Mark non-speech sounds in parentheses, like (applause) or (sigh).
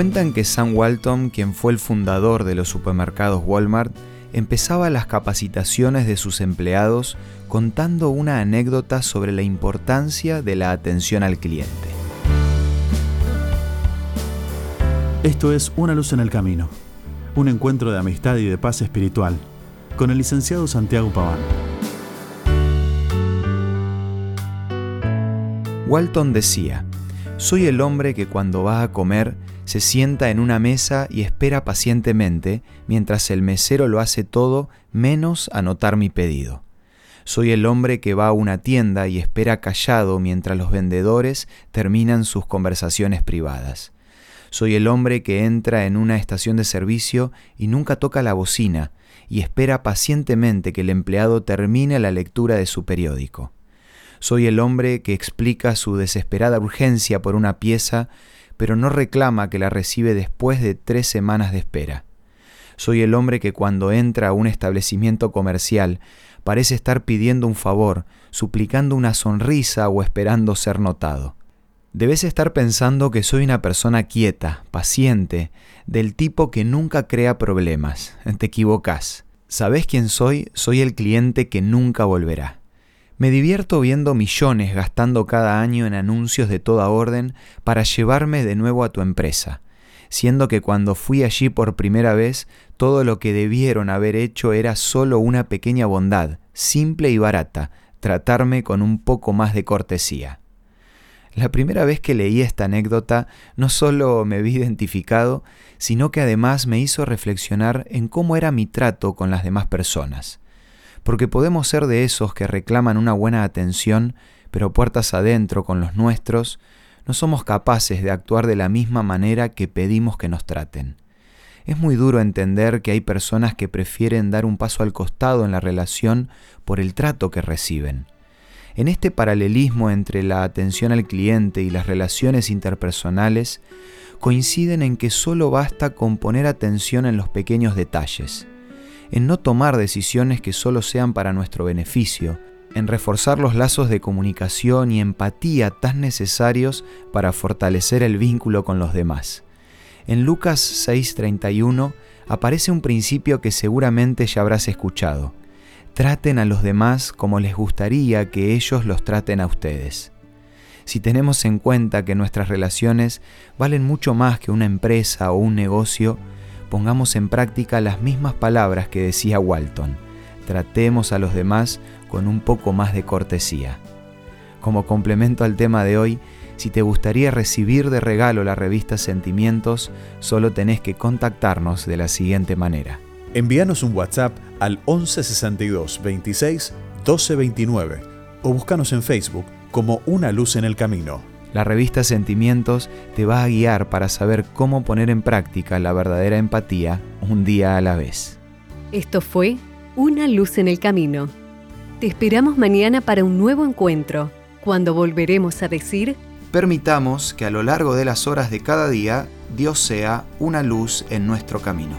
Cuentan que Sam Walton, quien fue el fundador de los supermercados Walmart, empezaba las capacitaciones de sus empleados contando una anécdota sobre la importancia de la atención al cliente. Esto es Una luz en el camino, un encuentro de amistad y de paz espiritual con el licenciado Santiago Paván. Walton decía, soy el hombre que cuando va a comer se sienta en una mesa y espera pacientemente mientras el mesero lo hace todo menos anotar mi pedido. Soy el hombre que va a una tienda y espera callado mientras los vendedores terminan sus conversaciones privadas. Soy el hombre que entra en una estación de servicio y nunca toca la bocina y espera pacientemente que el empleado termine la lectura de su periódico. Soy el hombre que explica su desesperada urgencia por una pieza pero no reclama que la recibe después de tres semanas de espera. Soy el hombre que cuando entra a un establecimiento comercial parece estar pidiendo un favor, suplicando una sonrisa o esperando ser notado. Debes estar pensando que soy una persona quieta, paciente, del tipo que nunca crea problemas. (laughs) Te equivocas. ¿Sabes quién soy? Soy el cliente que nunca volverá. Me divierto viendo millones gastando cada año en anuncios de toda orden para llevarme de nuevo a tu empresa, siendo que cuando fui allí por primera vez todo lo que debieron haber hecho era solo una pequeña bondad, simple y barata, tratarme con un poco más de cortesía. La primera vez que leí esta anécdota no solo me vi identificado, sino que además me hizo reflexionar en cómo era mi trato con las demás personas porque podemos ser de esos que reclaman una buena atención, pero puertas adentro con los nuestros, no somos capaces de actuar de la misma manera que pedimos que nos traten. Es muy duro entender que hay personas que prefieren dar un paso al costado en la relación por el trato que reciben. En este paralelismo entre la atención al cliente y las relaciones interpersonales, coinciden en que solo basta con poner atención en los pequeños detalles en no tomar decisiones que solo sean para nuestro beneficio, en reforzar los lazos de comunicación y empatía tan necesarios para fortalecer el vínculo con los demás. En Lucas 6:31 aparece un principio que seguramente ya habrás escuchado. Traten a los demás como les gustaría que ellos los traten a ustedes. Si tenemos en cuenta que nuestras relaciones valen mucho más que una empresa o un negocio, pongamos en práctica las mismas palabras que decía Walton. Tratemos a los demás con un poco más de cortesía. Como complemento al tema de hoy, si te gustaría recibir de regalo la revista Sentimientos, solo tenés que contactarnos de la siguiente manera. Envíanos un WhatsApp al 1162 26 1229 o búscanos en Facebook como Una Luz en el Camino. La revista Sentimientos te va a guiar para saber cómo poner en práctica la verdadera empatía un día a la vez. Esto fue Una luz en el camino. Te esperamos mañana para un nuevo encuentro, cuando volveremos a decir... Permitamos que a lo largo de las horas de cada día Dios sea una luz en nuestro camino.